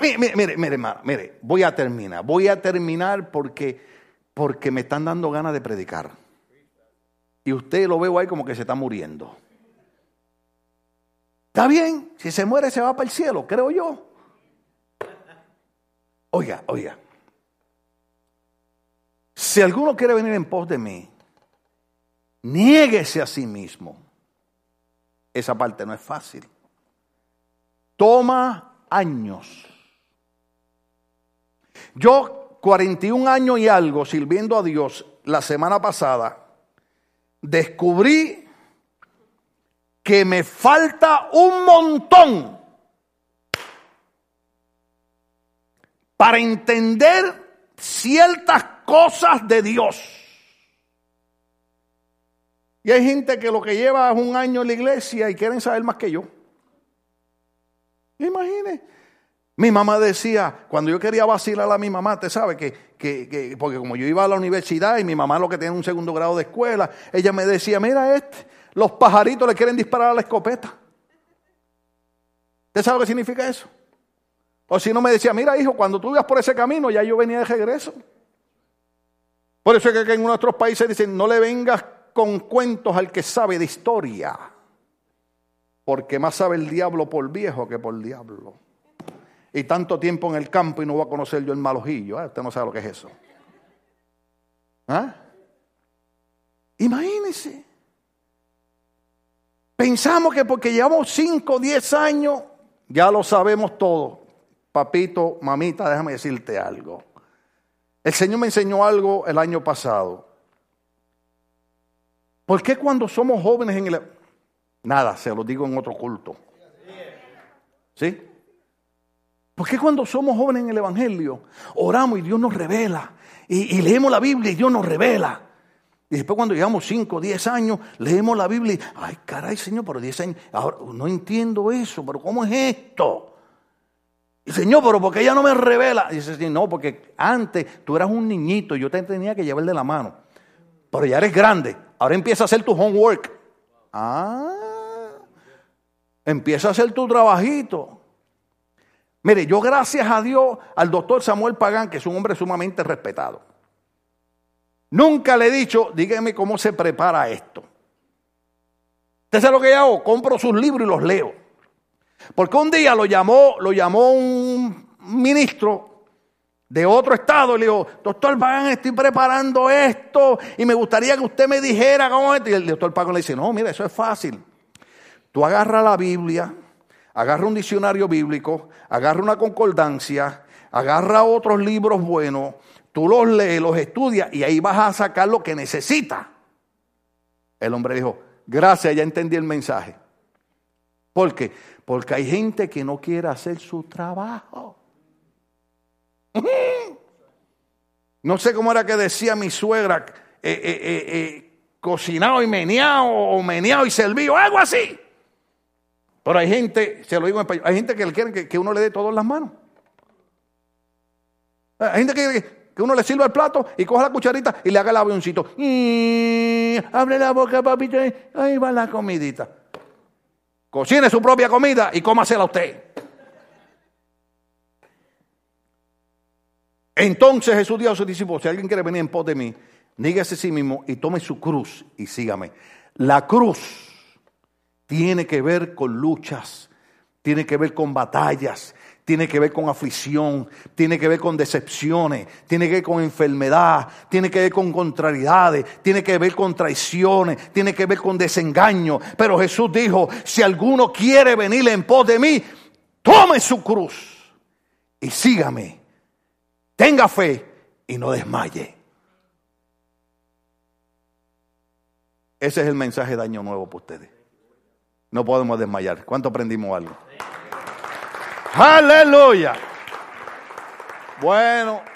Mire, mire, mire, mire, voy a terminar. Voy a terminar porque, porque me están dando ganas de predicar y usted lo veo ahí como que se está muriendo. Está bien, si se muere se va para el cielo, creo yo. Oiga, oiga. Si alguno quiere venir en pos de mí, niéguese a sí mismo. Esa parte no es fácil. Toma años. Yo, 41 años y algo sirviendo a Dios la semana pasada, descubrí que me falta un montón para entender ciertas cosas de Dios. Y hay gente que lo que lleva es un año en la iglesia y quieren saber más que yo. Imagine. Mi mamá decía, cuando yo quería vacilar a mi mamá, te sabe que, que, porque como yo iba a la universidad y mi mamá lo que tenía un segundo grado de escuela, ella me decía, mira este, los pajaritos le quieren disparar a la escopeta. ¿Usted sabe lo que significa eso? O si no me decía, mira hijo, cuando tú ibas por ese camino, ya yo venía de regreso. Por eso es que en nuestros países dicen, no le vengas con cuentos al que sabe de historia, porque más sabe el diablo por viejo que por diablo. Y tanto tiempo en el campo y no voy a conocer yo el malojillo. ¿eh? Usted no sabe lo que es eso. ¿Ah? Imagínese. Pensamos que porque llevamos 5 o 10 años, ya lo sabemos todo. Papito, mamita, déjame decirte algo. El Señor me enseñó algo el año pasado. ¿Por qué cuando somos jóvenes en el... Nada, se lo digo en otro culto. ¿Sí? ¿Por qué cuando somos jóvenes en el Evangelio oramos y Dios nos revela? Y, leemos la Biblia y Dios nos revela. Y después cuando llegamos 5, 10 años, leemos la Biblia y, ay, caray, Señor, pero 10 años, ahora no entiendo eso, pero ¿cómo es esto? Y Señor, pero ¿por qué ella no me revela? Y dice, no, porque antes tú eras un niñito yo te tenía que llevar de la mano. Pero ya eres grande, ahora empieza a hacer tu homework. Ah, empieza a hacer tu trabajito. Mire, yo gracias a Dios al doctor Samuel Pagán, que es un hombre sumamente respetado. Nunca le he dicho, dígame cómo se prepara esto. ¿Usted sabe lo que yo hago? Compro sus libros y los leo. Porque un día lo llamó, lo llamó un ministro de otro estado y le dijo, doctor Pagán, estoy preparando esto y me gustaría que usted me dijera cómo es. Y el doctor Pagán le dice, no, mira, eso es fácil. Tú agarras la Biblia, agarra un diccionario bíblico, agarra una concordancia, agarra otros libros buenos, tú los lees, los estudias y ahí vas a sacar lo que necesitas. El hombre dijo, gracias, ya entendí el mensaje. ¿Por qué? Porque hay gente que no quiere hacer su trabajo. [LAUGHS] No sé cómo era que decía mi suegra, eh, eh, eh, cocinado y meneado, o meneado y servido, algo así. Pero hay gente, se lo digo en español, hay gente que le quieren que, uno le dé todo en las manos. Hay gente que, que uno le sirva el plato y coja la cucharita y le haga el avioncito. Y abre la boca, papito, ahí va la comidita. Cocine su propia comida y cómasela usted. Entonces Jesús dijo a sus discípulos, si alguien quiere venir en pos de mí, níguese a sí mismo y tome su cruz y sígame. La cruz tiene que ver con luchas, tiene que ver con batallas, tiene que ver con aflicción, tiene que ver con decepciones, tiene que ver con enfermedad, tiene que ver con contrariedades, tiene que ver con traiciones, tiene que ver con desengaño. Pero Jesús dijo, si alguno quiere venir en pos de mí, tome su cruz y sígame. Tenga fe y no desmaye. Ese es el mensaje de Año Nuevo para ustedes. No podemos desmayar. ¿Cuánto aprendimos algo? Aleluya. Bueno.